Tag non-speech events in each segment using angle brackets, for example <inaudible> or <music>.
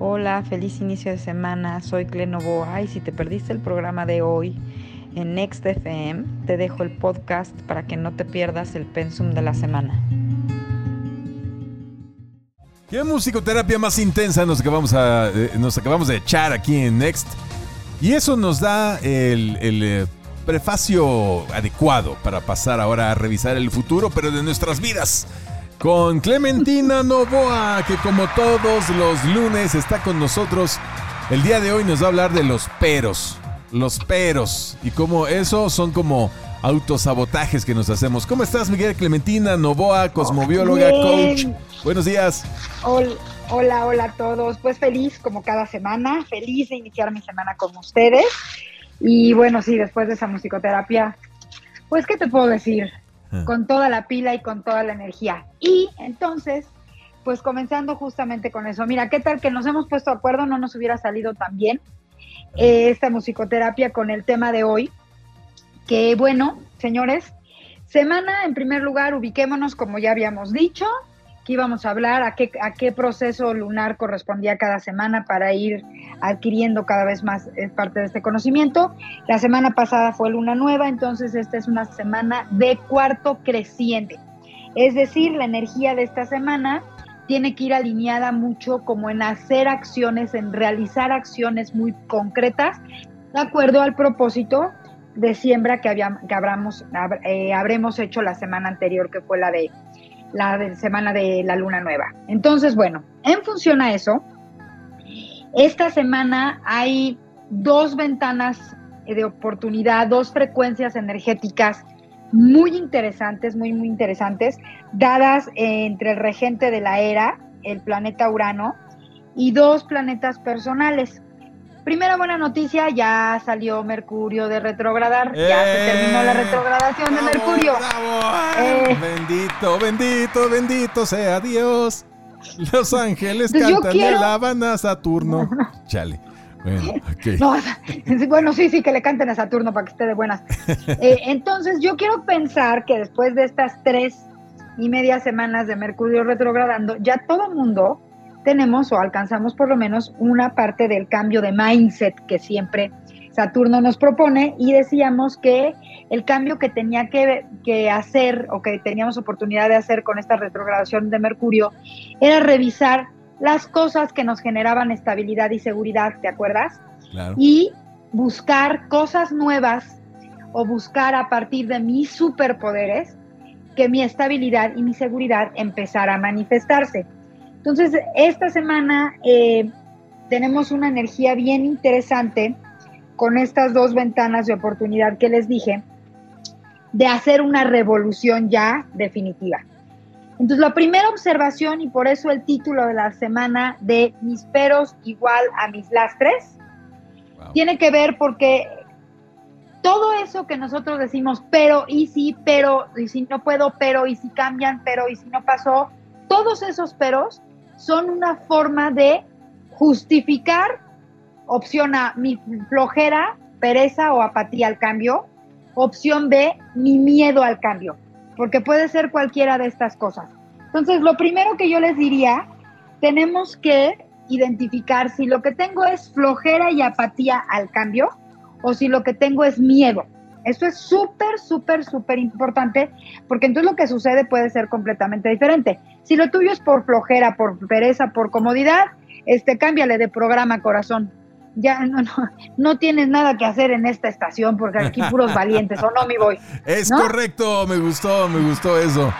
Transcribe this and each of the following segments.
Hola, feliz inicio de semana. Soy Clenovoa y si te perdiste el programa de hoy en Next FM, te dejo el podcast para que no te pierdas el pensum de la semana. ¿Qué musicoterapia más intensa nos acabamos, a, eh, nos acabamos de echar aquí en Next? Y eso nos da el, eh, prefacio adecuado para pasar ahora a revisar el futuro, pero de nuestras vidas. Con Clementina Novoa, que como todos los lunes está con nosotros. El día de hoy nos va a hablar de los peros. Los peros. Y como eso son como autosabotajes que nos hacemos. ¿Cómo estás, Miguel Clementina Novoa, cosmobióloga, coach? Buenos días. Hola, hola, a todos. Pues feliz como cada semana, feliz de iniciar mi semana con ustedes. Y bueno, sí, después de esa musicoterapia, pues, ¿qué te puedo decir? Ah. Con toda la pila y con toda la energía. Y entonces, pues comenzando justamente con eso. Mira, ¿qué tal que nos hemos puesto de acuerdo? No nos hubiera salido tan bien eh, esta musicoterapia con el tema de hoy, que bueno, señores, semana en primer lugar, ubiquémonos como ya habíamos dicho, que íbamos a hablar, a qué, proceso lunar correspondía cada semana para ir adquiriendo cada vez más eh, parte de este conocimiento. La semana pasada fue luna nueva, entonces esta es una semana de cuarto creciente. Es decir, la energía de esta semana tiene que ir alineada mucho como en hacer acciones, en realizar acciones muy concretas, de acuerdo al propósito de siembra que, que eh, habremos hecho la semana anterior, que fue la de la semana de la luna nueva. Entonces, bueno, en función a eso, esta semana hay dos ventanas de oportunidad, dos frecuencias energéticas muy interesantes, muy, muy interesantes, dadas entre el regente de la era, el planeta Urano, y dos planetas personales. Primera buena noticia, ya salió Mercurio de retrogradar, ya se terminó la retrogradación de Mercurio. Eh, bendito, bendito, bendito sea Dios. Los ángeles cantan y alaban a Saturno. <laughs> Chale. Bueno, okay. <laughs> bueno, sí, sí, que le canten a Saturno para que esté de buenas. <laughs> Eh, entonces, yo quiero pensar que después de estas tres y media semanas de Mercurio retrogradando, ya todo mundo tenemos o alcanzamos por lo menos una parte del cambio de mindset que siempre Saturno nos propone y decíamos que el cambio que tenía que, hacer o que teníamos oportunidad de hacer con esta retrogradación de Mercurio era revisar las cosas que nos generaban estabilidad y seguridad, ¿te acuerdas? Y buscar cosas nuevas o buscar a partir de mis superpoderes que mi estabilidad y mi seguridad empezara a manifestarse. Entonces, esta semana eh, tenemos una energía bien interesante con estas dos ventanas de oportunidad que les dije, de hacer una revolución ya definitiva. Entonces, la primera observación, y por eso el título de la semana de Mis peros igual a mis lastres, tiene que ver porque todo eso que nosotros decimos, pero y si, pero, y si no puedo, pero, y si cambian, pero, y si no pasó, todos esos peros son una forma de justificar opción A, mi flojera, pereza o apatía al cambio. Opción B, mi miedo al cambio, porque puede ser cualquiera de estas cosas. Entonces, lo primero que yo les diría, tenemos que identificar si lo que tengo es flojera y apatía al cambio o si lo que tengo es miedo. Esto es súper, súper, súper importante porque entonces lo que sucede puede ser completamente diferente. Si lo tuyo es por flojera, por pereza, por comodidad, este, cámbiale de programa, corazón. Ya no, no, no tienes nada que hacer en esta estación porque aquí puros valientes, ¿o no, mi voy? <laughs> Es correcto, me gustó, me gustó eso.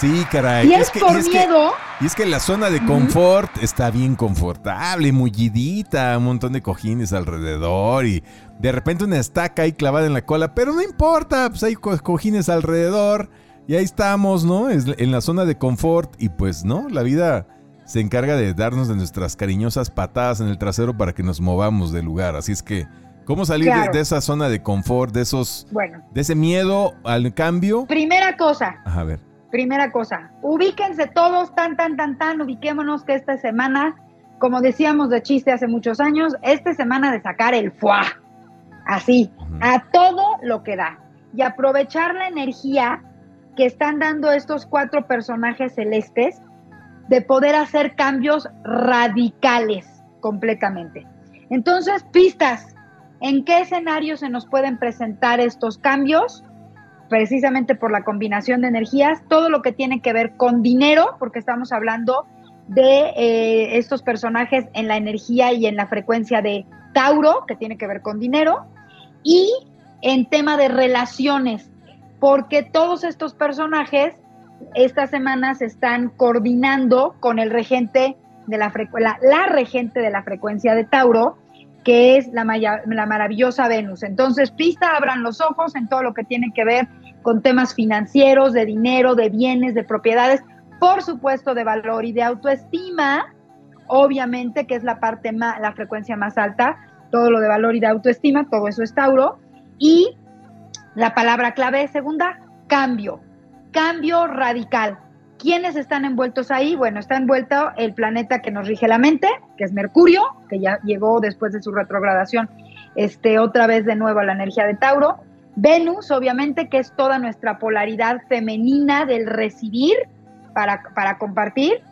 Sí, caray. Y es, por miedo. y es que la zona de confort está bien confortable, mullidita, un montón de cojines alrededor y de repente una estaca ahí clavada en la cola, pero no importa, pues hay cojines alrededor y ahí estamos, ¿no? Es en la zona de confort y pues, ¿no? La vida se encarga de darnos de nuestras cariñosas patadas en el trasero para que nos movamos del lugar. Así es que, ¿cómo salir de, esa zona de confort, de esos, bueno, de ese miedo al cambio? Primera cosa. a ver. Primera cosa, ubíquense todos, tan, tan, tan, tan, ubiquémonos que esta semana, como decíamos de chiste hace muchos años, esta semana de sacar el fuá, así, a todo lo que da, y aprovechar la energía que están dando estos cuatro personajes celestes de poder hacer cambios radicales. completamente. Entonces, pistas, ¿en qué escenario se nos pueden presentar estos cambios? Precisamente por la combinación de energías, todo lo que tiene que ver con dinero, porque estamos hablando de eh, estos personajes en la energía y en la frecuencia de Tauro, que tiene que ver con dinero, y en tema de relaciones, porque todos estos personajes estas semanas están coordinando con el regente de la, la, la regente de la frecuencia de Tauro, que es la, la maravillosa Venus. Entonces, pista, abran los ojos en todo lo que tiene que ver con temas financieros, de dinero, de bienes, de propiedades, por supuesto de valor y de autoestima, obviamente que es la parte más, la frecuencia más alta, todo lo de valor y de autoestima, todo eso es Tauro. Y la palabra clave segunda, cambio, cambio radical. ¿Quiénes están envueltos ahí? Bueno, está envuelto el planeta que nos rige la mente, que es Mercurio, que ya llegó después de su retrogradación este, otra vez de nuevo a la energía de Tauro. Venus, obviamente, que es toda nuestra polaridad femenina del recibir para, para compartir.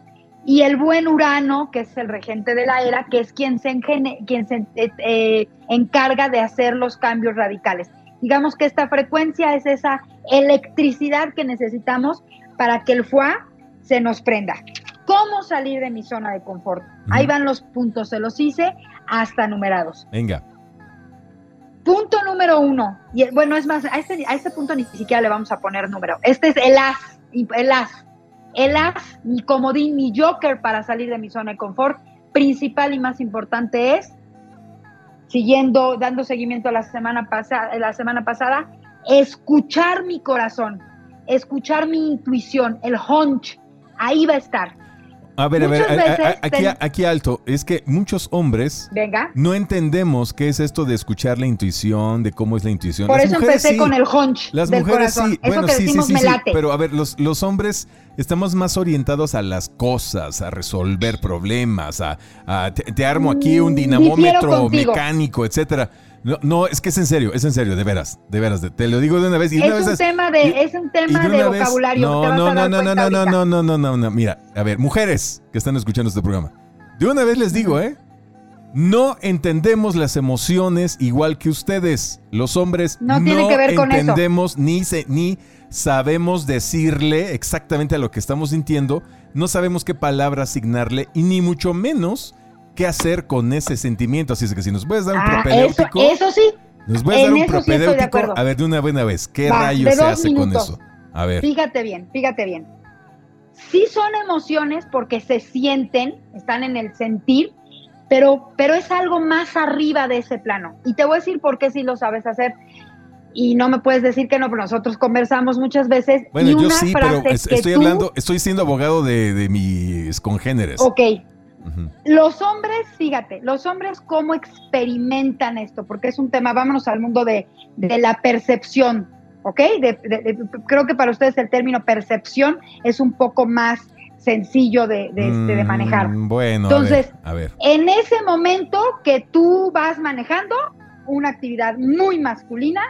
Y el buen Urano, que es el regente de la era, que es quien se, quien se eh, eh, encarga de hacer los cambios radicales. Digamos que esta frecuencia es esa electricidad que necesitamos para que el FUA se nos prenda. ¿Cómo salir de mi zona de confort? Ahí van los puntos, se los hice hasta numerados. Venga. Punto número uno. Y bueno, es más, a este, a este punto ni siquiera le vamos a poner número. Este es el as, el as. El as, mi comodín, mi joker para salir de mi zona de confort. Principal y más importante es, siguiendo, dando seguimiento a la semana, pasada, la semana pasada, escuchar mi corazón escuchar mi intuición, el hunch, ahí va a estar. A ver, a ver, aquí, aquí, alto, es que muchos hombres Venga. no entendemos qué es esto de escuchar la intuición, de cómo es la intuición. Por eso empecé con el hunch. Las del mujeres corazón. sí, eso bueno, que sí, decimos sí, me sí, pero a ver, los, los hombres estamos más orientados a las cosas, a resolver problemas, a, a te, te, armo aquí un Mm, dinamómetro mecánico, etcétera. No, no, es que es en serio, es en serio, de veras, de veras, de, te lo digo de una vez. Y es, una un vez tema de, y, es un tema de, de vocabulario. No, no, no, no, no, no, ahorita. no, no, no, no, no, mira, a ver, mujeres que están escuchando este programa, de una vez les digo, ¿eh? No entendemos las emociones igual que ustedes. Los hombres no, no tiene que ver con entendemos eso. ni se, ni sabemos decirle exactamente a lo que estamos sintiendo, no sabemos qué palabra asignarle y ni mucho menos qué hacer con ese sentimiento. Así es que si nos puedes dar un Ah, eso, propedéutico, eso sí. nos puedes dar un sí de propedéutico, a ver de una buena vez, ¿qué Va, rayos se hace con eso? A ver. Fíjate bien, fíjate bien. Sí son emociones porque se sienten, están en el sentir, pero, pero es algo más arriba de ese plano. Y te voy a decir por qué sí lo sabes hacer. Y no me puedes decir que no, pero nosotros conversamos muchas veces. Bueno, y yo una sí, pero frase que estoy tú- hablando, estoy siendo abogado de, de mis congéneres. Ok, Los hombres, fíjate, los hombres cómo experimentan esto, porque es un tema, vámonos al mundo de, de la percepción, ¿ok? De- de- de- creo que para ustedes el término percepción es un poco más sencillo de, de, este, de manejar. Mm, Bueno, Entonces, a ver, En ese momento que tú vas manejando una actividad muy masculina,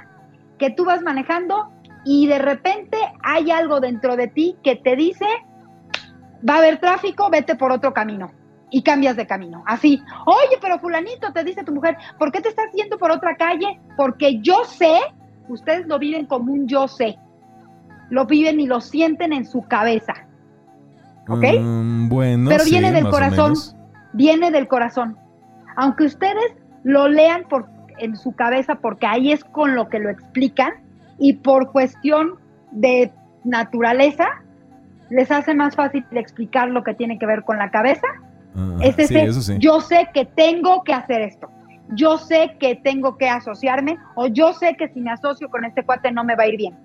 que tú vas manejando y de repente hay algo dentro de ti que te dice, va a haber tráfico, vete por otro camino. Y cambias de camino. Así, oye, pero fulanito, te dice tu mujer, ¿por qué te estás yendo por otra calle? Porque yo sé, ustedes lo viven como un yo sé. Lo viven y lo sienten en su cabeza. ¿ok? Mm, bueno, Pero sí, viene del corazón. viene del corazón. Aunque ustedes lo lean por, en su cabeza porque ahí es con lo que lo explican y por cuestión de naturaleza les hace más fácil explicar lo que tiene que ver con la cabeza. Es sí, ese, eso sí. yo sé que tengo que hacer esto. Yo sé que tengo que asociarme o yo sé que si me asocio con este cuate no me va a ir bien.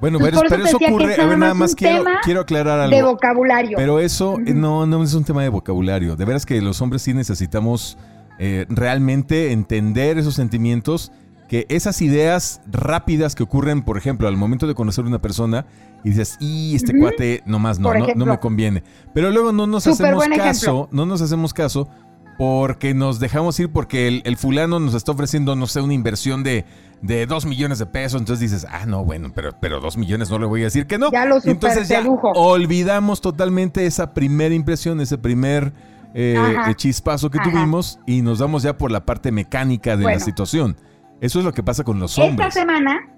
Bueno, pero, eso ocurre, a ver, nada más quiero, quiero aclarar De algo. vocabulario. Pero eso eh, no, no es un tema de vocabulario. De veras que los hombres sí necesitamos eh, realmente entender esos sentimientos, que esas ideas rápidas que ocurren, por ejemplo, al momento de conocer a una persona y dices, y este cuate nomás no, Por no, no ejemplo. me conviene. Pero luego no nos hacemos caso, ejemplo. no nos hacemos caso porque nos dejamos ir porque el, el fulano nos está ofreciendo, no sé, una inversión de, de dos millones de pesos. Entonces dices, ah, no, bueno, pero, pero dos millones no le voy a decir que no. Ya lo entonces ya olvidamos totalmente esa primera impresión, ese primer eh, chispazo que Ajá. tuvimos y nos vamos ya por la parte mecánica de la situación. Eso es lo que pasa con los Esta hombres. semana,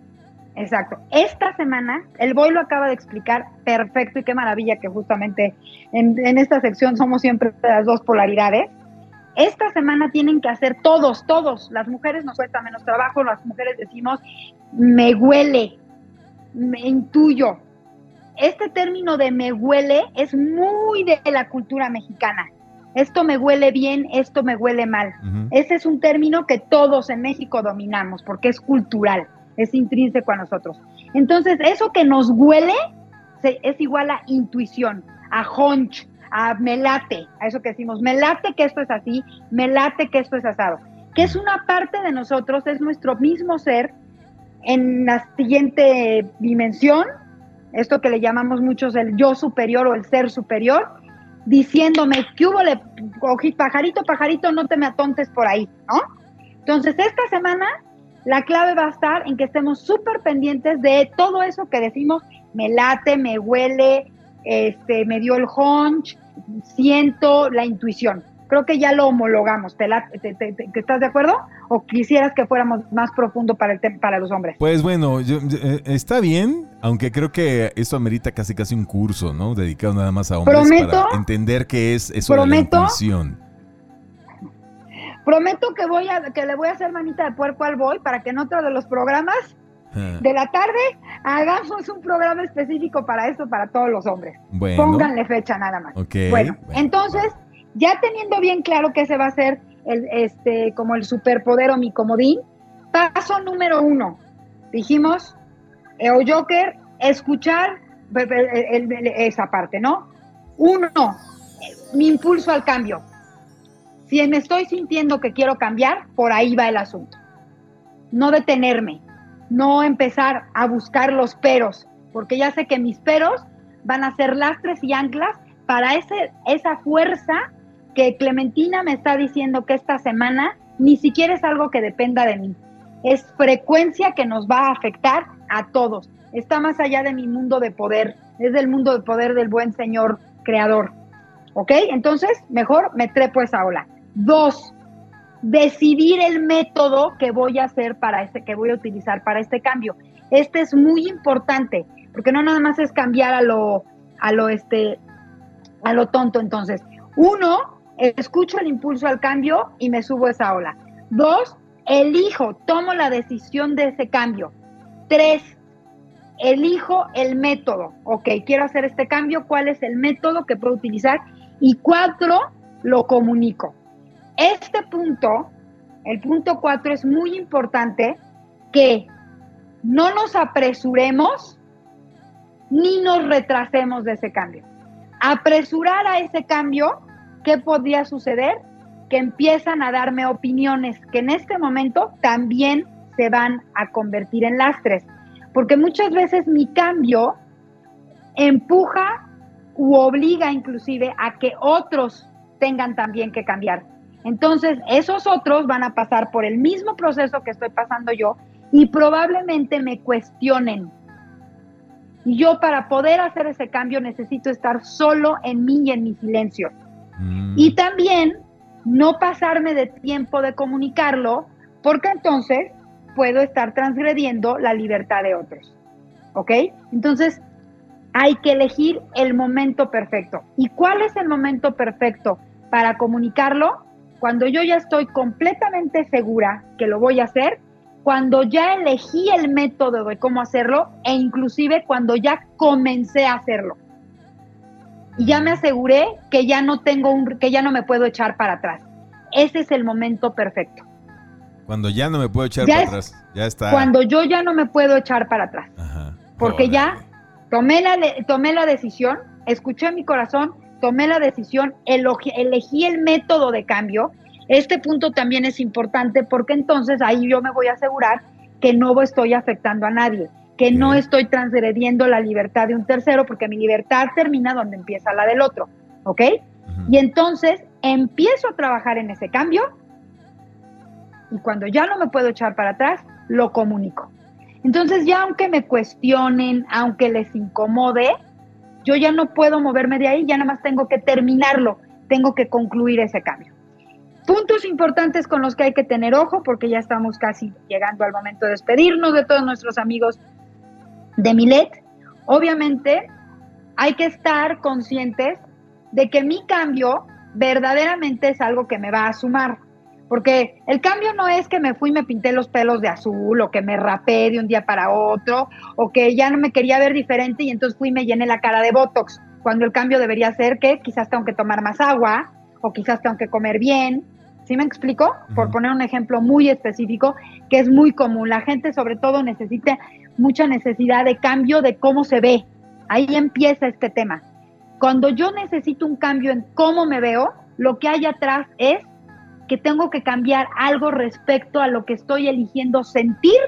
exacto, esta semana, el Boy lo acaba de explicar perfecto y qué maravilla que justamente en, en esta sección somos siempre las dos polaridades. Esta semana tienen que hacer todos, todos, las mujeres nos cuesta menos trabajo, las mujeres decimos, me huele, me intuyo. Este término de me huele es muy de la cultura mexicana. Esto me huele bien, esto me huele mal. Ujú. Ese es un término que todos en México dominamos porque es cultural, es intrínseco a nosotros. Entonces, eso que nos huele se- es igual a intuición, a hunch, a me late, a eso que decimos, me late que esto es así, me late que esto es asado, que es una parte de nosotros, es nuestro mismo ser en la siguiente dimensión, esto que le llamamos muchos el yo superior o el ser superior, diciéndome, ¿qué hubo, le, ojí- pajarito, pajarito, no te me atontes por ahí, ¿no? Entonces, esta semana la clave va a estar en que estemos súper pendientes de todo eso que decimos, me late, me huele, este, me dio el hunch, siento la intuición. Creo que ya lo homologamos. ¿Te late- te- te- te- ¿Estás de acuerdo? ¿O quisieras que fuéramos más profundo para, el tem- para los hombres? Pues bueno, yo- yo- eh, está bien, aunque creo que esto amerita casi casi un curso, ¿no? Dedicado nada más a hombres Prometo- para entender qué es eso prometo- de la intuición. Prometo que voy a que le voy a hacer manita de puerco al boy para que en otro de los programas Ah, de la tarde hagamos un programa específico para esto para todos los hombres. Bueno, Pónganle fecha nada más. ok. Bueno, bueno. entonces, ya teniendo bien claro que ese va a ser el, este, como el superpoder o mi comodín, paso número uno. Dijimos, eh, Joker, escuchar el- esa parte, ¿no? Uno, mi impulso al cambio. Si me estoy sintiendo que quiero cambiar, por ahí va el asunto. No detenerme, no empezar a buscar los peros, porque ya sé que mis peros van a ser lastres y anclas para ese, esa fuerza que Clementina me está diciendo que esta semana ni siquiera es algo que dependa de mí. Es frecuencia que nos va a afectar a todos. Está más allá de mi mundo de poder. Es del mundo de poder del buen Señor Creador. ¿Ok? Entonces, mejor me trepo esa ola. Dos, decidir el método que voy a hacer para este, que voy a utilizar para este cambio. Este es muy importante, porque no nada más es cambiar a lo, a lo este, a lo tonto. Entonces, uno, escucho el impulso al cambio y me subo a esa ola. Dos, elijo, tomo la decisión de ese cambio. Tres, elijo el método. Ok, quiero hacer este cambio, ¿cuál es el método que puedo utilizar? Y cuatro, lo comunico. Este punto, el punto cuatro, es muy importante que no nos apresuremos ni nos retrasemos de ese cambio. Apresurar a ese cambio, ¿qué podría suceder? Que empiezan a darme opiniones que en este momento también se van a convertir en lastres. Porque muchas veces mi cambio empuja u obliga inclusive a que otros tengan también que cambiar. Entonces, esos otros van a pasar por el mismo proceso que estoy pasando yo y probablemente me cuestionen. Y yo para poder hacer ese cambio necesito estar solo en mí y en mi silencio. Mm, Y también no pasarme de tiempo de comunicarlo, porque entonces puedo estar transgrediendo la libertad de otros. ¿Ok? Entonces, hay que elegir el momento perfecto. ¿Y cuál es el momento perfecto para comunicarlo? Cuando yo ya estoy completamente segura que lo voy a hacer, cuando ya elegí el método de cómo hacerlo e inclusive cuando ya comencé a hacerlo. Y ya me aseguré que ya no tengo un que ya no me puedo echar para atrás. Ese es el momento perfecto. Cuando ya no me puedo echar Ya para es- atrás. Ya está. Cuando yo ya no me puedo echar para atrás. Ajá. Porque ya tomé la, tomé la decisión, escuché mi corazón, tomé la decisión, elogi- elegí el método de cambio. Este punto también es importante porque entonces ahí yo me voy a asegurar que no estoy afectando a nadie, que no estoy transgrediendo la libertad de un tercero, porque mi libertad termina donde empieza la del otro. ¿Ok? Y entonces empiezo a trabajar en ese cambio y cuando ya no me puedo echar para atrás, lo comunico. Entonces ya aunque me cuestionen, aunque les incomode, yo ya no puedo moverme de ahí, ya nada más tengo que terminarlo. tengo que concluir ese cambio. Puntos importantes con los que hay que tener ojo, porque ya estamos casi llegando al momento de despedirnos de todos nuestros amigos de Milet. Obviamente, hay que estar conscientes de que mi cambio verdaderamente es algo que me va a sumar. Porque el cambio no es que me fui y me pinté los pelos de azul o que me rapé de un día para otro o que ya no me quería ver diferente y entonces fui y me llené la cara de Botox. Cuando el cambio debería ser que quizás tengo que tomar más agua o quizás tengo que comer bien. ¿Sí me explico? Por poner un ejemplo muy específico que es muy común. La gente sobre todo necesita mucha necesidad de cambio de cómo se ve. Ahí empieza este tema. Cuando yo necesito un cambio en cómo me veo, lo que hay atrás es que tengo que cambiar algo respecto a lo que estoy eligiendo sentir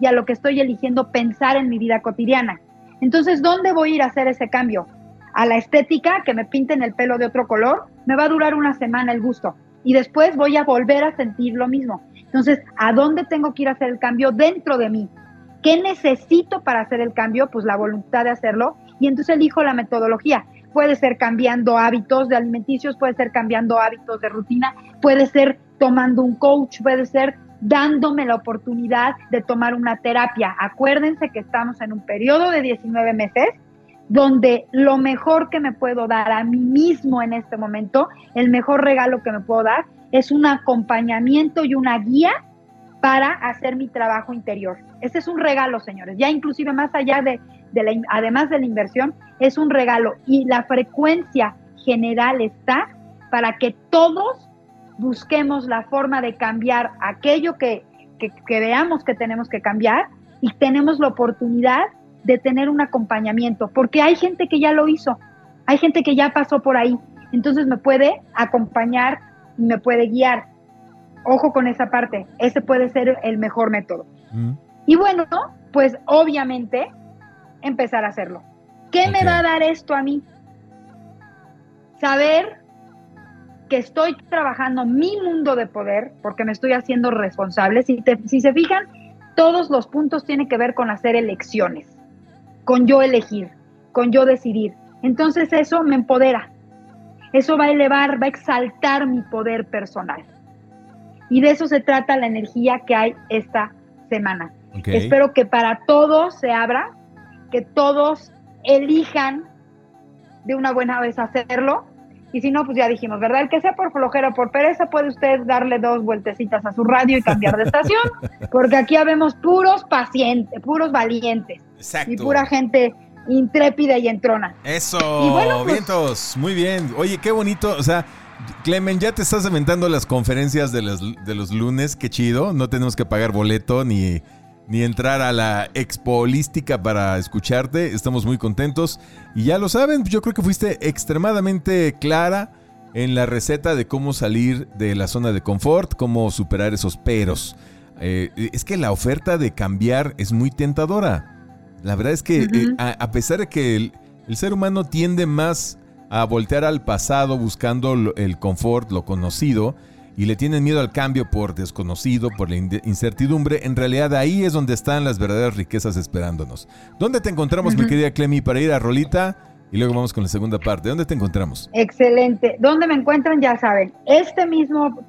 y a lo que estoy eligiendo pensar en mi vida cotidiana. Entonces, ¿dónde voy a ir a hacer ese cambio? A la estética, que me pinten el pelo de otro color, me va a durar una semana el gusto y después voy a volver a sentir lo mismo. Entonces, ¿a dónde tengo que ir a hacer el cambio dentro de mí? ¿Qué necesito para hacer el cambio? Pues la voluntad de hacerlo y entonces elijo la metodología puede ser cambiando hábitos de alimenticios, puede ser cambiando hábitos de rutina, puede ser tomando un coach, puede ser dándome la oportunidad de tomar una terapia. Acuérdense que estamos en un periodo de 19 meses donde lo mejor que me puedo dar a mí mismo en este momento, el mejor regalo que me puedo dar, es un acompañamiento y una guía para hacer mi trabajo interior. Ese es un regalo, señores. Ya inclusive más allá de, además de la inversión, es un regalo y la frecuencia general está para que todos busquemos la forma de cambiar aquello que, que veamos que tenemos que cambiar y tenemos la oportunidad de tener un acompañamiento, porque hay gente que ya lo hizo, hay gente que ya pasó por ahí, entonces me puede acompañar y me puede guiar. Ojo con esa parte, ese puede ser el mejor método. Mm. Y bueno, pues obviamente empezar a hacerlo. ¿Qué me va a dar esto a mí? Saber que estoy trabajando mi mundo de poder porque me estoy haciendo responsable. Si, si se fijan, todos los puntos tienen que ver con hacer elecciones, con yo elegir, con yo decidir. Entonces eso me empodera. Eso va a elevar, va a exaltar mi poder personal. Y de eso se trata la energía que hay esta semana. Espero que para todos se abra, que todos elijan de una buena vez hacerlo. Y si no, pues ya dijimos, ¿verdad? El que sea por flojera o por pereza, puede usted darle dos vueltecitas a su radio y cambiar de estación, <laughs> porque aquí habemos puros pacientes, puros valientes. Y pura gente intrépida y entrona. Eso, pues vientos, muy bien. Oye, qué bonito, o sea, Clemen, ya te estás aventando las conferencias de los, de los lunes, qué chido, no tenemos que pagar boleto ni ni entrar a la expo holística para escucharte. Estamos muy contentos. Y ya lo saben, yo creo que fuiste extremadamente clara en la receta de cómo salir de la zona de confort, cómo superar esos peros. Eh, es que la oferta de cambiar es muy tentadora. La verdad es que eh, a, pesar de que el, el, ser humano tiende más a voltear al pasado buscando el confort, lo conocido, y le tienen miedo al cambio por desconocido, por la incertidumbre, en realidad ahí es donde están las verdaderas riquezas esperándonos. ¿Dónde te encontramos, mi querida Clemi, para ir a Rolita? Y luego vamos con la segunda parte. ¿Dónde te encontramos? Excelente. ¿Dónde me encuentran? Ya saben, este mismo,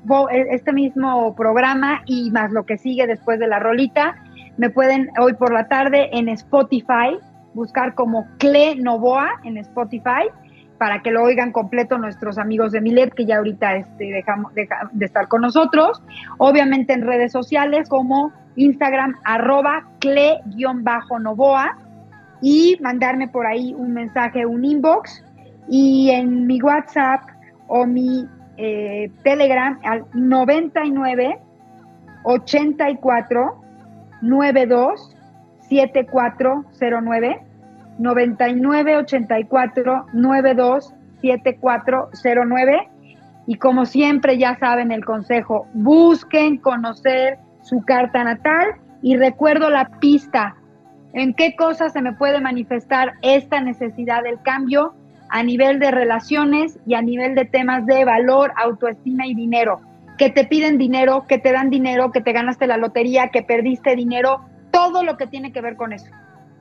este mismo programa y más lo que sigue después de la rolita, me pueden hoy por la tarde en Spotify buscar como Cle Novoa en Spotify para que lo oigan completo nuestros amigos de Milet, que ya ahorita este, dejamos de estar con nosotros. Obviamente en redes sociales como Instagram, arroba cle-novoa y mandarme por ahí un mensaje, un inbox. Y en mi WhatsApp o mi eh, Telegram al 99 84 92 7409 99 84 92 7409. Y como siempre, ya saben el consejo, busquen conocer su carta natal y recuerdo la pista. ¿En qué cosas se me puede manifestar esta necesidad del cambio a nivel de relaciones y a nivel de temas de valor, autoestima y dinero? Que te piden dinero, que te dan dinero, que te ganaste la lotería, que perdiste dinero, todo lo que tiene que ver con eso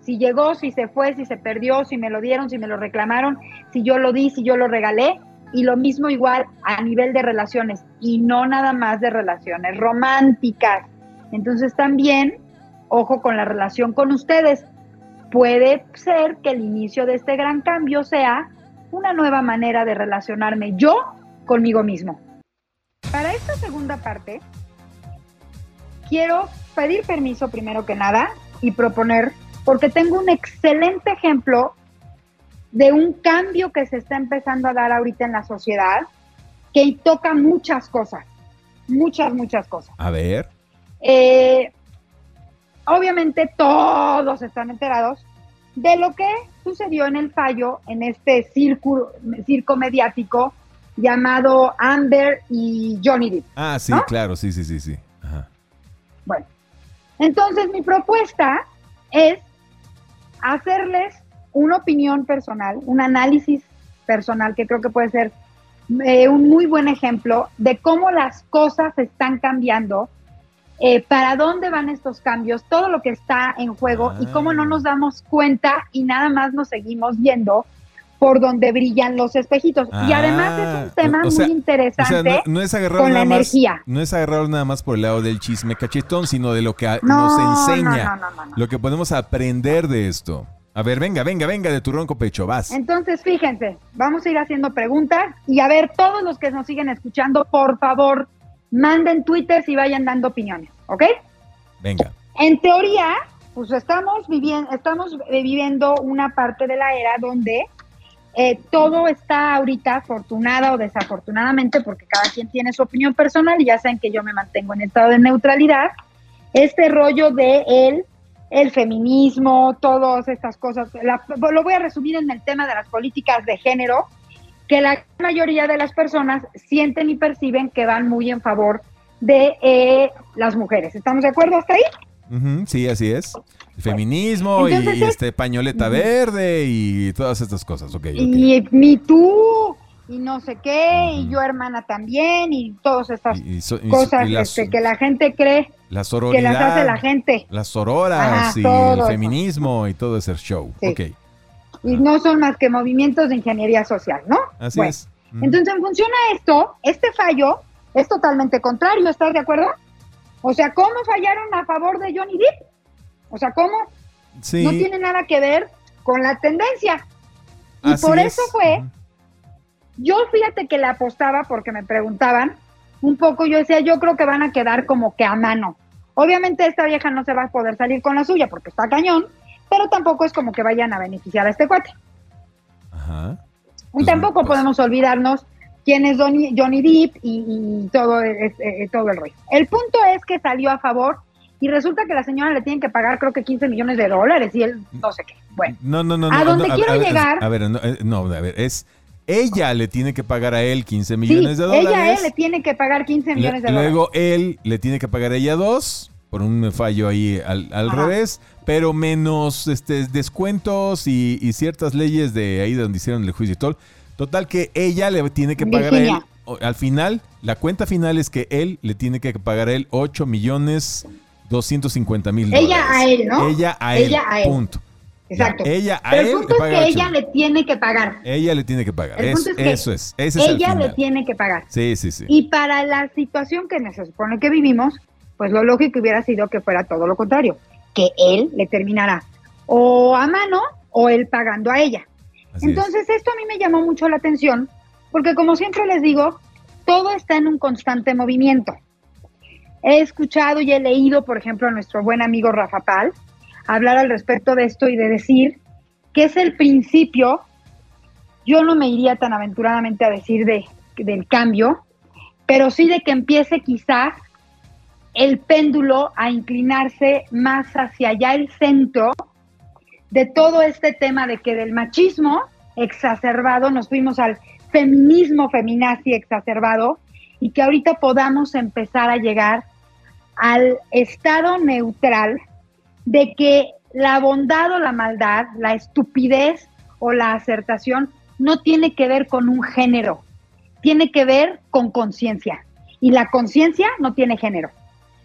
si llegó, si se fue, si se perdió, si me lo dieron, si me lo reclamaron, si yo lo di, si yo lo regalé. y lo mismo igual a nivel de relaciones y no nada más de relaciones románticas. Entonces también, ojo con la relación con ustedes. Puede ser que el inicio de este gran cambio sea una nueva manera de relacionarme yo conmigo mismo. Para esta segunda parte, quiero pedir permiso primero que nada y proponer, porque tengo un excelente ejemplo de un cambio que se está empezando a dar ahorita en la sociedad, que toca muchas cosas, muchas, muchas cosas. A ver. Eh, obviamente todos están enterados de lo que sucedió en el fallo en este circo, circo mediático llamado Amber y Johnny Depp. Ah, sí, claro, sí, sí, sí, sí. Bueno, entonces mi propuesta es hacerles una opinión personal, un análisis personal que creo que puede ser eh, un muy buen ejemplo de cómo las cosas están cambiando, eh, para dónde van estos cambios, todo lo que está en juego y cómo no ah. nos damos cuenta y nada más nos seguimos viendo por donde brillan los espejitos. y además es un ah, tema muy interesante no, es con la energía. no es agarrarlo nada más por el lado del chisme cachetón, sino de lo que nos enseña, lo que podemos aprender de esto. A ver, venga, venga, venga, de tu ronco pecho, vas. Entonces, fíjense, vamos a ir haciendo preguntas y a ver, todos los que nos siguen escuchando, por favor, manden Twitter y vayan dando opiniones, ¿ok? Venga. En teoría, pues estamos viviendo, estamos viviendo una parte de la era donde eh, todo está ahorita, afortunada o desafortunadamente, porque cada quien tiene su opinión personal y ya saben que yo me mantengo en estado de neutralidad. Este rollo de el el feminismo, todas estas cosas. lo voy a resumir en el tema de las políticas de género, que la mayoría de las personas sienten y perciben que van muy en favor de eh, las mujeres. ¿Estamos de acuerdo hasta ahí? Sí, así es. El feminismo y, este pañoleta verde y todas estas cosas. Okay, y mi tú y no sé qué, y yo hermana también, y todas estas cosas este, que la gente cree la que las hace la gente. Las sororas y el feminismo y todo ese show. Okay. Y no son más que movimientos de ingeniería social, ¿no? Así es. Entonces, en función a esto, este fallo es totalmente contrario, ¿estás de acuerdo? O sea, ¿cómo fallaron a favor de Johnny Depp? O sea, ¿cómo? No tiene nada que ver con la tendencia. Y por eso fue yo fíjate que le apostaba porque me preguntaban un poco, yo decía, yo creo que van a quedar como que a mano. Obviamente esta vieja no se va a poder salir con la suya porque está cañón, pero tampoco es como que vayan a beneficiar a este cuate. Ajá. y pues tampoco pues podemos olvidarnos quién es Johnny, Johnny Depp y, todo, eh, todo el rollo. El punto es que salió a favor y resulta que la señora le tienen que pagar creo que 15 millones de dólares y él no sé qué. Bueno, no, no, no, a donde quiero llegar. A ver, eh, no, a ver, es ella le tiene que pagar a él 15 millones de dólares. Ella a él le tiene que pagar 15 millones de dólares. Luego él le tiene que pagar a ella dos, por un fallo ahí al, revés, pero menos este, descuentos y, ciertas leyes de ahí donde hicieron el juicio y todo. Total que ella le tiene que pagar a él. Al final, la cuenta final es que él le tiene que pagar a él 8 millones 250 mil dólares. Ella a él, ¿no? Ella a él. Punto. Exacto. ella a Pero el punto es que ella le tiene que pagar. Ella le tiene que pagar. eso es. ella le tiene que pagar. Sí, sí, sí. Y para la situación que se supone que vivimos, pues lo lógico hubiera sido que fuera todo lo contrario, que él le terminara o a mano o él pagando a ella. Entonces esto a mí me llamó mucho la atención porque como siempre les digo, todo está en un constante movimiento. He escuchado y he leído, por ejemplo, a nuestro buen amigo Rafa Pal, hablar al respecto de esto y de decir que es el principio, yo no me iría tan aventuradamente a decir de, del cambio, pero sí de que empiece quizás el péndulo a inclinarse más hacia allá el centro de todo este tema de que del machismo exacerbado nos fuimos al feminismo feminazi exacerbado y que ahorita podamos empezar a llegar al estado neutral de que la bondad o la maldad, la estupidez o la acertación no tiene que ver con un género, tiene que ver con conciencia. Y la conciencia no tiene género.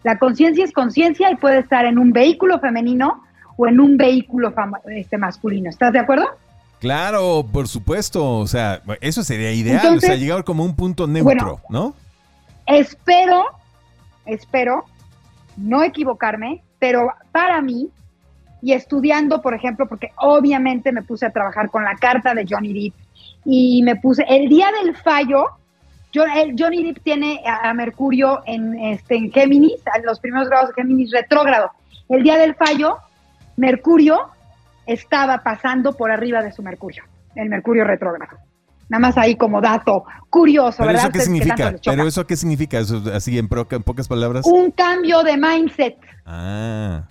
La conciencia es conciencia y puede estar en un vehículo femenino o en un vehículo este, masculino. ¿Estás de acuerdo? Claro, por supuesto. O sea, eso sería ideal. o sea, llegar como un punto neutro, ¿no? Espero, espero no equivocarme, pero para mí, y estudiando, por ejemplo, porque obviamente me puse a trabajar con la carta de Johnny Depp y me puse, el día del fallo, Johnny Depp tiene a, Mercurio en, este, en Géminis, en los primeros grados de Géminis retrógrado. El día del fallo, Mercurio estaba pasando por arriba de su Mercurio, el Mercurio retrógrado. Nada más ahí como dato curioso, ¿verdad? ¿Eso qué significa? ¿Pero eso qué significa? Eso, así en, en, pocas palabras. Un cambio de mindset. Ah,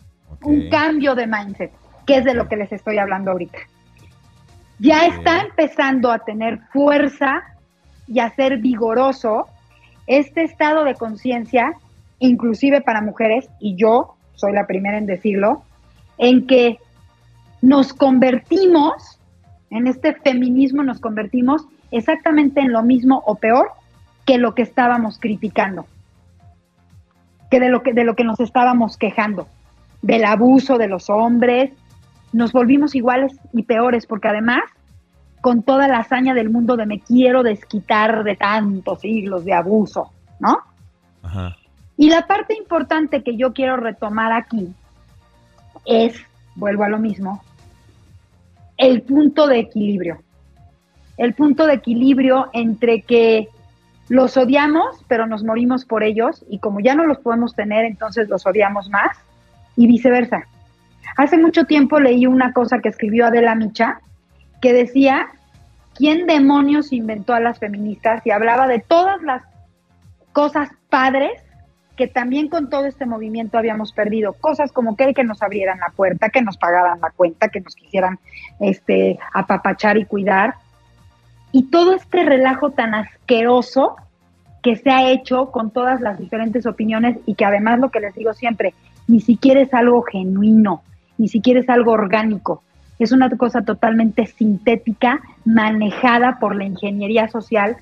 Un cambio de mindset, que es de lo que les estoy hablando ahorita. Ya está empezando a tener fuerza y a ser vigoroso este estado de conciencia, inclusive para mujeres, y yo soy la primera en decirlo, en que nos convertimos en este feminismo nos convertimos exactamente en lo mismo o peor que lo que estábamos criticando, que de lo que, de lo que nos estábamos quejando, del abuso de los hombres, nos volvimos iguales y peores, porque además, con toda la hazaña del mundo de me quiero desquitar de tantos siglos de abuso, ¿no? Y la parte importante que yo quiero retomar aquí es, vuelvo a lo mismo, el punto de equilibrio. El punto de equilibrio entre que los odiamos, pero nos morimos por ellos, y como ya no los podemos tener, entonces los odiamos más, y viceversa. Hace mucho tiempo leí una cosa que escribió Adela Micha, que decía, ¿quién demonios inventó a las feministas? Y hablaba de todas las cosas padres que también con todo este movimiento habíamos perdido cosas como que, que nos abrieran la puerta, que nos pagaran la cuenta, que nos quisieran este, apapachar y cuidar. Y todo este relajo tan asqueroso que se ha hecho con todas las diferentes opiniones y que además lo que les digo siempre, ni siquiera es algo genuino, ni siquiera es algo orgánico. Es una cosa totalmente sintética, manejada por la ingeniería social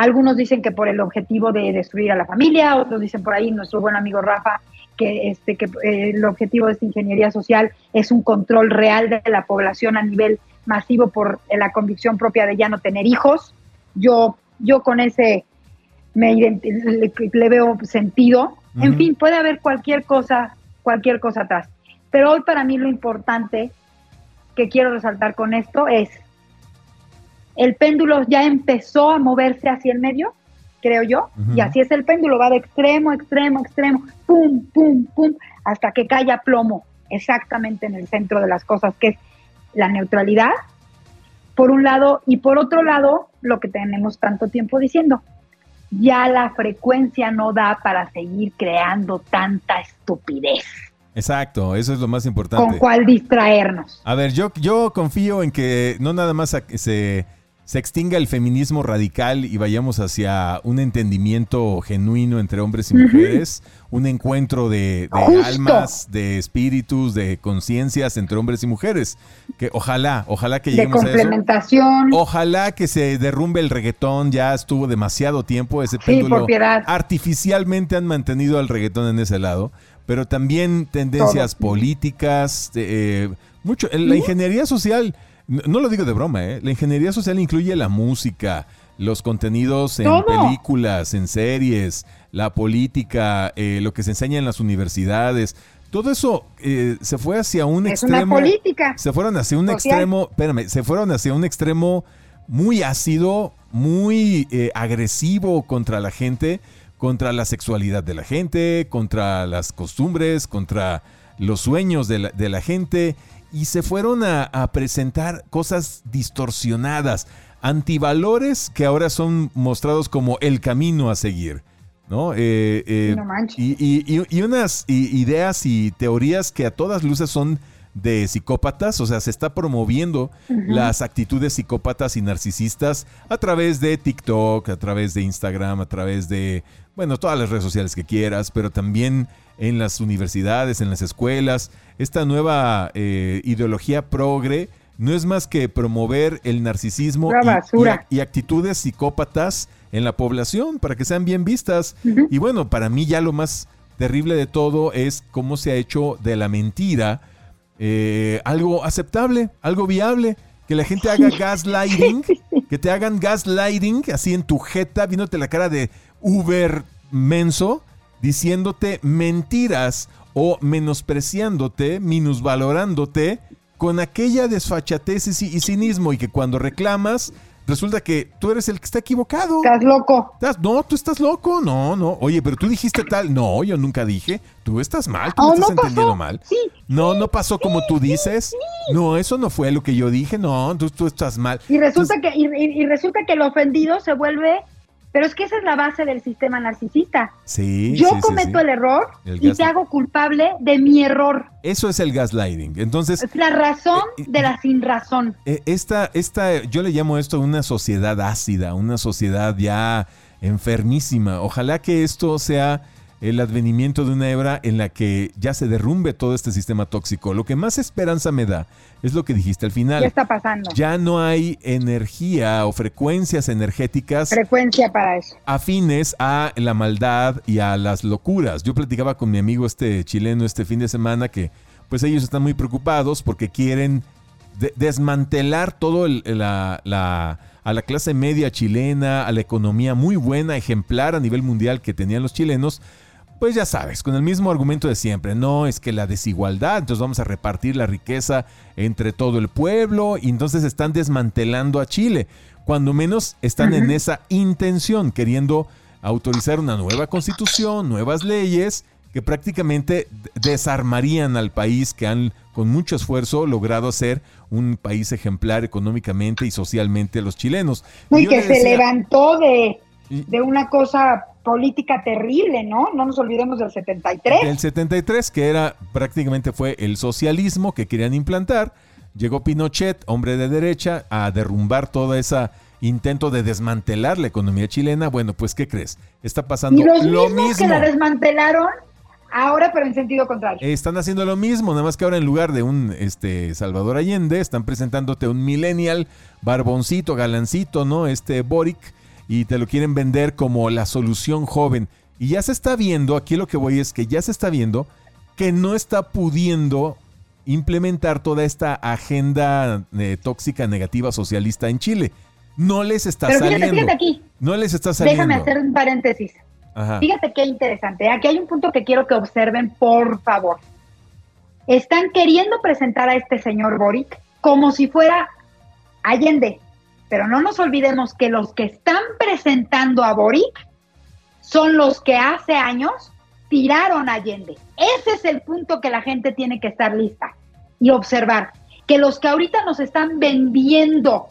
algunos dicen que por el objetivo de destruir a la familia, otros dicen por ahí, nuestro buen amigo Rafa, que, este, que eh, el objetivo de esta ingeniería social es un control real de la población a nivel masivo por eh, la convicción propia de ya no tener hijos. Yo, yo con ese me le, veo sentido. En fin, puede haber cualquier cosa, cualquier cosa atrás. Pero hoy para mí lo importante que quiero resaltar con esto es el péndulo ya empezó a moverse hacia el medio, creo yo, y así es el péndulo, va de extremo, extremo, extremo, pum, pum, pum, hasta que cae a plomo, exactamente en el centro de las cosas, que es la neutralidad, por un lado, y por otro lado, lo que tenemos tanto tiempo diciendo, ya la frecuencia no da para seguir creando tanta estupidez. Exacto, eso es lo más importante. Con cuál distraernos. A ver, yo, yo confío en que no nada más se se extinga el feminismo radical y vayamos hacia un entendimiento genuino entre hombres y mujeres, un encuentro de, almas, de espíritus, de conciencias entre hombres y mujeres. Que ojalá, ojalá que lleguemos a eso. Ojalá que se derrumbe el reggaetón, ya estuvo demasiado tiempo ese péndulo. Artificialmente han mantenido al reggaetón en ese lado, pero también tendencias políticas, eh, mucho, la ingeniería social no, lo digo de broma, ¿eh? La ingeniería social incluye la música, los contenidos en películas, en series, la política, eh, lo que se enseña en las universidades. Todo eso eh, se fue hacia un es extremo. Una política. Se fueron hacia un extremo, espérame, se fueron hacia un extremo muy ácido, muy eh, agresivo contra la gente, contra la sexualidad de la gente, contra las costumbres, contra los sueños de la, de la gente y se fueron a, presentar cosas distorsionadas, antivalores que ahora son mostrados como el camino a seguir. ¿no? Eh, eh, y, unas ideas y teorías que a todas luces son de psicópatas, o sea, se está promoviendo las actitudes psicópatas y narcisistas a través de TikTok, a través de Instagram, a través de, bueno, todas las redes sociales que quieras, pero también en las universidades, en las escuelas. Esta nueva eh, ideología progre no es más que promover el narcisismo y, actitudes psicópatas en la población para que sean bien vistas. Y bueno, para mí ya lo más terrible de todo es cómo se ha hecho de la mentira eh, algo aceptable, algo viable que la gente haga <laughs> gaslighting, que te hagan gaslighting así en tu jeta, viéndote la cara de Uber menso, diciéndote mentiras o menospreciándote, minusvalorándote con aquella desfachatez y, cinismo y que cuando reclamas resulta que tú eres el que está equivocado. Estás loco. no, tú estás loco. No, no. Oye, pero tú dijiste tal. No, yo nunca dije. Tú estás mal. Tú Oh, estás no pasó. entendiendo mal. Sí, No, no pasó como tú dices. No, eso no fue lo que yo dije. No, tú, tú estás mal. Y resulta que y- y resulta que el ofendido se vuelve, pero es que esa es la base del sistema narcisista. Sí. Yo sí, cometo sí. el error El y te hago culpable de mi error. Eso es el gaslighting. Entonces, Es la razón Eh, eh, de la sin razón. Eh, Esta, esta, yo le llamo esto una sociedad ácida, una sociedad ya enfermísima. Ojalá que esto sea el advenimiento de una hebra en la que ya se derrumbe todo este sistema tóxico. Lo que más esperanza me da es lo que dijiste al Ya final. está pasando. Ya no hay energía o frecuencias energéticas Frecuencia para eso. afines a la maldad y a las locuras. Yo platicaba con mi amigo este chileno este fin de semana que pues ellos están muy preocupados porque quieren de- desmantelar todo el- la, la- a la clase media chilena, a la economía muy buena, ejemplar a nivel mundial que tenían los chilenos. Pues ya sabes, con el mismo argumento de siempre, no es que la desigualdad, entonces vamos a repartir la riqueza entre todo el pueblo y entonces están desmantelando a Chile, cuando menos están en esa intención, queriendo autorizar una nueva constitución, nuevas leyes que prácticamente desarmarían al país que han con mucho esfuerzo logrado hacer un país ejemplar económicamente y socialmente los chilenos. No, y que se levantó de, de una cosa política terrible, ¿no? No nos olvidemos del 73. Del 73, que era prácticamente fue el socialismo que querían implantar. Llegó Pinochet, hombre de derecha, a derrumbar toda esa intento de desmantelar la economía chilena. Bueno, pues ¿qué crees? Está pasando Y los lo mismos mismo. que la desmantelaron, ahora pero en sentido contrario. Están haciendo lo mismo, nada más que ahora en lugar de un este Salvador Allende, están presentándote un millennial, barboncito, galancito, ¿no? Este Boric, y te lo quieren vender como la solución joven. Y ya se está viendo, aquí lo que voy es que ya se está viendo que no está pudiendo implementar toda esta agenda eh, tóxica negativa socialista en Chile. No les está pero fíjate, saliendo. fíjate aquí, No les está saliendo. déjame hacer un paréntesis. Ajá. Fíjate qué interesante. Aquí hay un punto que quiero que observen, por favor. Están queriendo presentar a este señor Boric como si fuera Allende. Pero no nos olvidemos que los que están presentando a Boric son los que hace años tiraron a Allende. Ese es el punto que la gente tiene que estar lista y observar. Que los que ahorita nos están vendiendo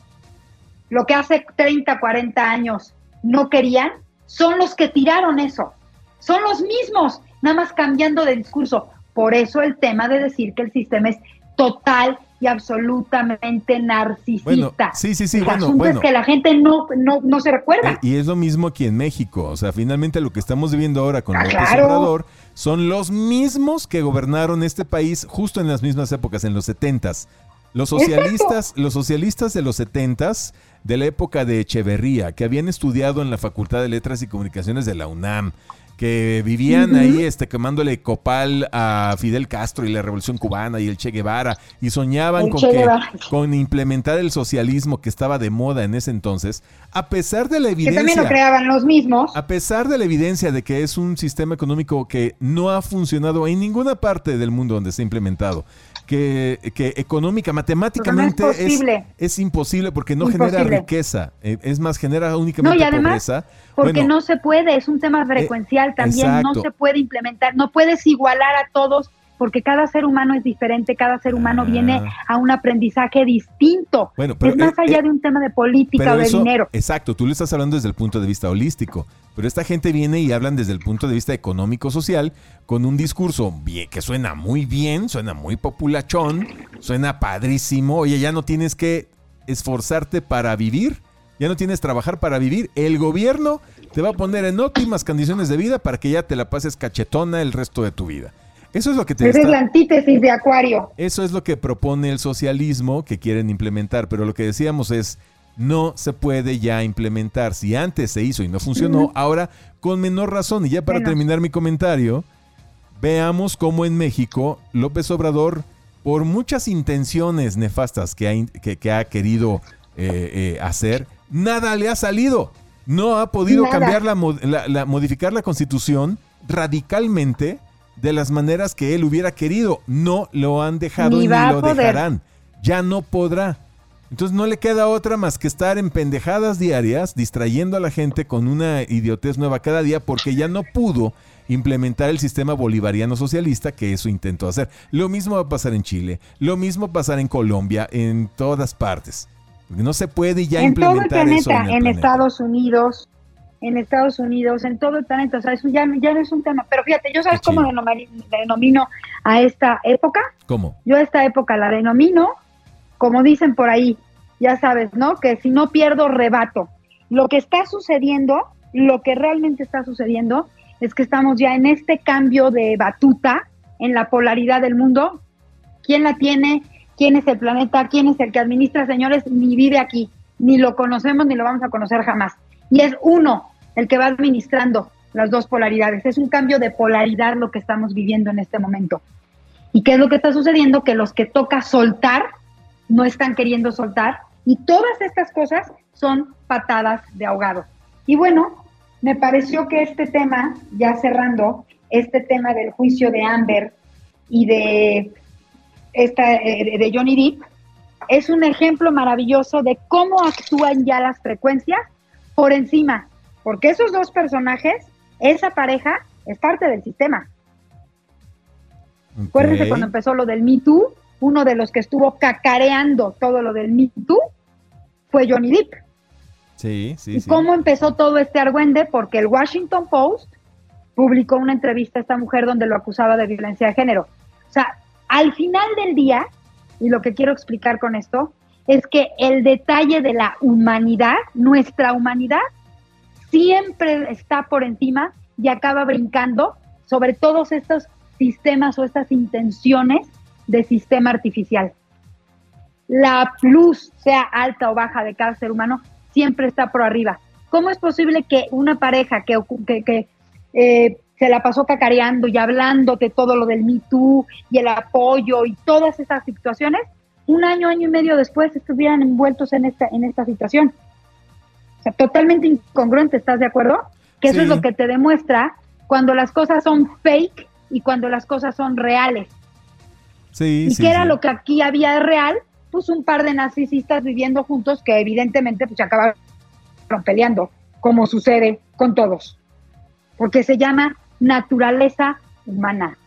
lo que hace 30, 40 años no querían, son los que tiraron eso. Son los mismos, nada más cambiando de discurso. Por eso el tema de decir que el sistema es total y absolutamente narcisista. Bueno, sí, sí, sí, el bueno, asunto bueno. es que la gente no, no, no se recuerda. Eh, Y es lo mismo aquí en México. O sea, finalmente lo que estamos viviendo ahora con Ah, López claro. Obrador son los mismos que gobernaron este país justo en las mismas épocas, en los setentas. Los socialistas, los socialistas de los setentas, de la época de Echeverría, que habían estudiado en la Facultad de Letras y Comunicaciones de la UNAM, que vivían ahí este, quemándole copal a Fidel Castro y la Revolución Cubana y el Che Guevara, y soñaban El con que con implementar el socialismo que estaba de moda en ese entonces, a pesar de la que también evidencia, lo creaban los mismos. a pesar de la evidencia de que es un sistema económico que no ha funcionado en ninguna parte del mundo donde se ha implementado, que, que económica, matemáticamente no es posible. es imposible porque no genera riqueza, eh, es más, genera únicamente No, y además, pobreza. Porque Bueno, no se puede, es un tema frecuencial también, exacto. no se puede implementar, no puedes igualar a todos porque cada ser humano es diferente, cada ser humano Ah. viene a un aprendizaje distinto. Bueno, pero, es más eh, allá eh, de un tema de política o de eso- dinero. Exacto, tú lo estás hablando desde el punto de vista holístico, pero esta gente viene y hablan desde el punto de vista económico-social con un discurso bien, que suena muy bien, suena muy populachón, suena padrísimo. Oye, ya no tienes que esforzarte para vivir, ya no tienes que trabajar para vivir. El gobierno te va a poner en óptimas condiciones de vida para que ya te la pases cachetona el resto de tu vida. Eso es lo que te Esa es la antítesis de Acuario. eso es lo que propone el socialismo que quieren implementar, pero lo que decíamos es, no se puede ya implementar. Si antes se hizo y no funcionó, ahora con menor razón. Y ya para Bueno. terminar mi comentario, veamos cómo en México López Obrador por muchas intenciones nefastas que ha, que, ha querido eh, eh, hacer, nada le ha salido. No ha podido cambiar la, modificar la constitución radicalmente de las maneras que él hubiera querido. No lo han dejado ni, lo dejarán. Ya no podrá. Entonces no le queda otra más que estar en pendejadas diarias, distrayendo a la gente con una idiotez nueva cada día, porque ya no pudo implementar el sistema bolivariano socialista que eso intentó hacer. Lo mismo va a pasar en Chile, lo mismo va a pasar en Colombia, en todas partes. No se puede ya implementar todo el planeta, en, Estados Unidos, en Estados Unidos, en todo el planeta, o sea, eso ya, ya no es un tema. Pero fíjate, ¿yo sabes cómo denomino a esta época? ¿Cómo? Yo a esta época la denomino como dicen por ahí, ya sabes, ¿no? Que si no pierdo, rebato. Lo que está sucediendo, lo que realmente está sucediendo, es que estamos ya en este cambio de batuta en la polaridad del mundo. ¿Quién la tiene? ¿Quién es el planeta? ¿Quién es el que administra, señores? Ni vive aquí, ni lo conocemos, ni lo vamos a conocer jamás. Y es uno el que va administrando las dos polaridades. Es un cambio de polaridad lo que estamos viviendo en este momento. ¿Y qué es lo que está sucediendo? Que los que toca soltar no están queriendo soltar y todas estas cosas son patadas de ahogado. Y bueno, me pareció que este tema, ya cerrando, este tema del juicio de Amber y de, esta, eh, de Johnny Depp, es un ejemplo maravilloso de cómo actúan ya las frecuencias por encima, porque esos dos personajes, esa pareja, es parte del sistema. Acuérdense cuando empezó lo del Me Too, uno de los que estuvo cacareando todo lo del Me Too fue Johnny Depp. Sí, sí, ¿Y cómo empezó todo este argüende? Porque el Washington Post publicó una entrevista a esta mujer donde lo acusaba de violencia de género. O sea, al final del día, y lo que quiero explicar con esto, es que el detalle de la humanidad, nuestra humanidad, siempre está por encima y acaba brincando sobre todos estos sistemas o estas intenciones de sistema artificial. La luz, sea alta o baja de cada ser humano, siempre está por arriba. ¿Cómo es posible que una pareja que, que, eh, se la pasó cacareando y hablando de todo lo del Me Too y el apoyo y todas esas situaciones, un año, año y medio después estuvieran envueltos en esta, en esta situación? O sea, totalmente incongruente, ¿estás de acuerdo? Que eso es lo que te demuestra cuando las cosas son fake y cuando las cosas son reales. Y que era lo que aquí había real, pues un par de narcisistas viviendo juntos que evidentemente pues se acabaron peleando, como sucede con todos. Porque se llama naturaleza humana.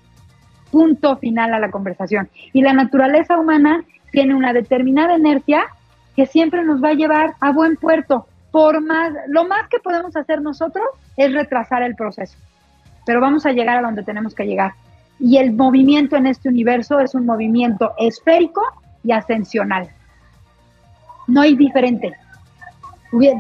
Punto final a la conversación. Y la naturaleza humana tiene una determinada inercia que siempre nos va a llevar a buen puerto. Por más, lo más que podemos hacer nosotros es retrasar el proceso. Pero vamos a llegar a donde tenemos que llegar. Y el movimiento en este universo es un movimiento esférico y ascensional. No hay diferente.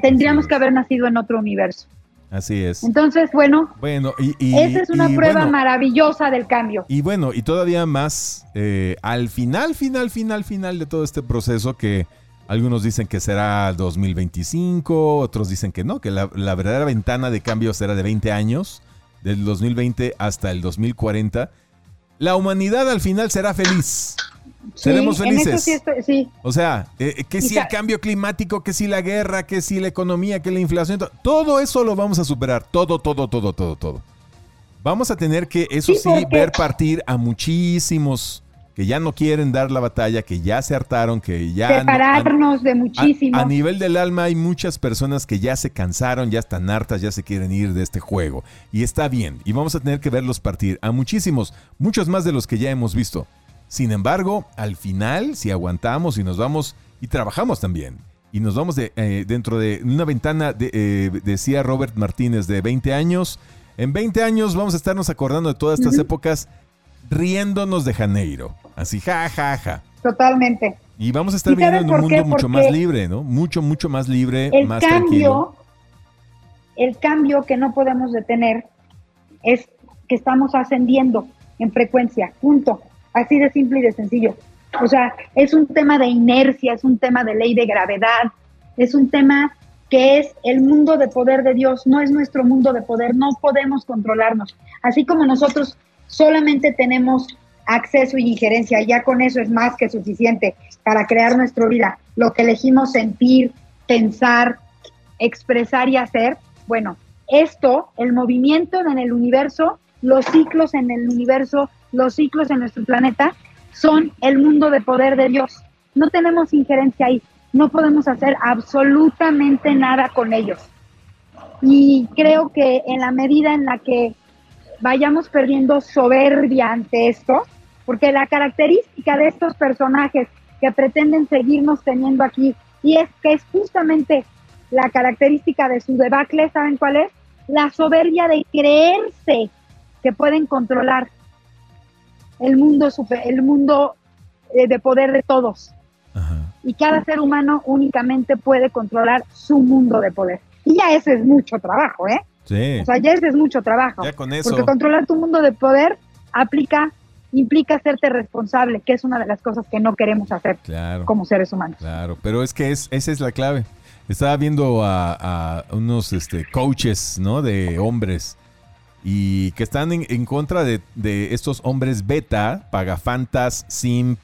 Tendríamos que haber nacido en otro universo. Así es. Entonces, bueno, bueno y, esa es una prueba maravillosa del cambio. Y bueno, y todavía más, eh, al final, final, final, final de todo este proceso que algunos dicen que será 2025, otros dicen que no, que la, la verdadera ventana de cambio será de 20 años, del 2020 hasta el 2040 la humanidad al final será feliz. Seremos felices. sí, O sea, eh, eh, que si el cambio climático, que si la guerra, que si la economía, que la inflación, todo eso lo vamos a superar. Todo, todo, todo, todo, todo. Vamos a tener que, eso sí, ver partir a muchísimos que ya no quieren dar la batalla, que ya se hartaron, que ya... Separarnos de muchísimos. A, nivel del alma hay muchas personas que ya se cansaron, ya están hartas, ya se quieren ir de este juego. Y está bien, y vamos a tener que verlos partir a muchísimos, muchos más de los que ya hemos visto. Sin embargo, al final, si aguantamos y nos vamos, y trabajamos también, y nos vamos de, eh, dentro de una ventana, de, eh, decía Robert Martínez, de 20 años, en 20 años vamos a estarnos acordando de todas estas épocas riéndonos de Janeiro. Así, ja, ja, ja. Totalmente. Y vamos a estar viviendo en un mundo mucho más libre, ¿no? Mucho, mucho más libre, el más cambio, El cambio que no podemos detener es que estamos ascendiendo en frecuencia, punto. Así de simple y de sencillo. O sea, es un tema de inercia, es un tema de ley de gravedad, es un tema que es el mundo de poder de Dios, no es nuestro mundo de poder, no podemos controlarnos. Así como nosotros solamente tenemos acceso y injerencia. Ya con eso es más que suficiente para crear nuestra vida. Lo que elegimos sentir, pensar, expresar y hacer, bueno, esto, el movimiento en el universo, los ciclos en el universo, los ciclos en nuestro planeta, son el mundo de poder de Dios. No tenemos injerencia ahí, no podemos hacer absolutamente nada con ellos. Y creo que en la medida en la que vayamos perdiendo soberbia ante esto, porque la característica de estos personajes que pretenden seguirnos teniendo aquí, y es que es justamente la característica de su debacle, ¿saben cuál es? La soberbia de creerse que pueden controlar el mundo, el mundo eh, de poder de todos. Y cada ser humano únicamente puede controlar su mundo de poder. Y ya ese es mucho trabajo, ¿eh? Sí. O sea, ya ese es mucho trabajo. Ya con eso. Porque controlar tu mundo de poder aplica, implica hacerte responsable, que es una de las cosas que no queremos hacer como seres humanos. Claro, pero es que es, esa es la clave. Estaba viendo a, unos este, coaches, ¿no? De hombres y que están en, contra de, estos hombres beta, pagafantas, simp,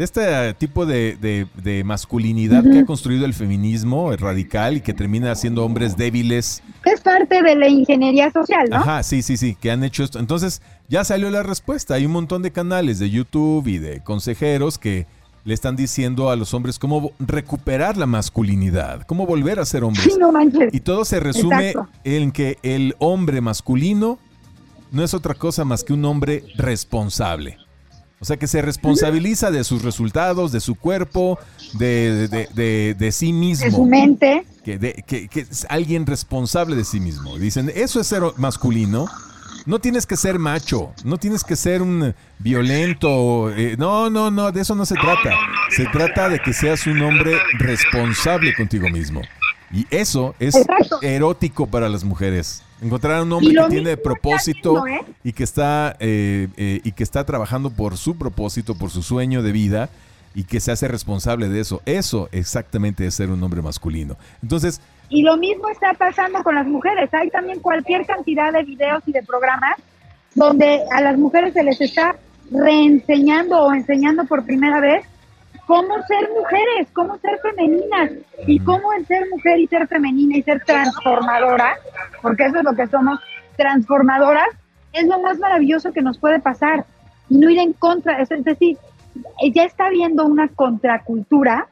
de este tipo de, masculinidad que ha construido el feminismo radical y que termina siendo hombres débiles. Es parte de la ingeniería social, ¿no? Ajá, sí, sí, sí, que han hecho esto. Entonces, ya salió la respuesta. Hay un montón de canales de YouTube y de consejeros que le están diciendo a los hombres cómo recuperar la masculinidad, cómo volver a ser hombres. Y todo se resume en que el hombre masculino no es otra cosa más que un hombre responsable. O sea, que se responsabiliza de sus resultados, de su cuerpo, de, de, sí mismo. De su mente. Que, que, es alguien responsable de sí mismo. Dicen, eso es ser masculino. No tienes que ser macho, no tienes que ser un violento. Eh, no, no, no, de eso no se trata. Se trata de que seas un hombre responsable contigo mismo. Y eso es erótico para las mujeres. Encontrar a un hombre que tiene propósito ¿eh? y que está eh, eh, y que está trabajando por su propósito, por su sueño de vida y que se hace responsable de eso. Eso exactamente es ser un hombre masculino. Entonces. Y lo mismo está pasando con las mujeres. Hay también cualquier cantidad de videos y de programas donde a las mujeres se les está reenseñando o enseñando por primera vez cómo ser mujeres, cómo ser femeninas y cómo el ser mujer y ser femenina y ser transformadora, porque eso es lo que somos, transformadoras, es lo más maravilloso que nos puede pasar y no ir en contra, es decir, ya está habiendo una contracultura.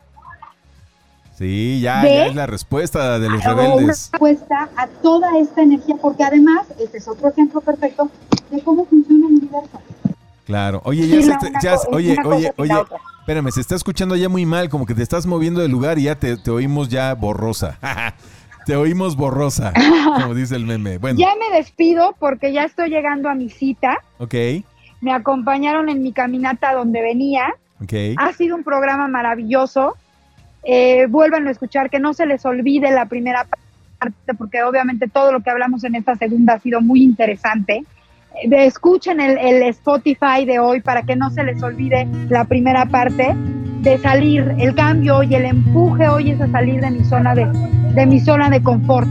Sí, ya, es la respuesta de los rebeldes. Una respuesta a toda esta energía, porque además, este es otro ejemplo perfecto de cómo funciona el universo. Claro, oye, ya, ya oye, oye, oye, Espérame, se está escuchando ya muy mal, como que te estás moviendo del lugar y ya te, oímos ya borrosa. <laughs> te oímos borrosa, como dice el meme. Bueno. Ya me despido porque ya estoy llegando a mi cita. Ok. Me acompañaron en mi caminata donde venía. Ok. Ha sido un programa maravilloso. Eh, vuelvan a escuchar, que no se les olvide la primera parte, porque obviamente todo lo que hablamos en esta segunda ha sido muy interesante escuchen el, Spotify de hoy para que no se les olvide la primera parte de salir, el cambio y el empuje hoy es a salir de mi zona de, de mi zona de confort.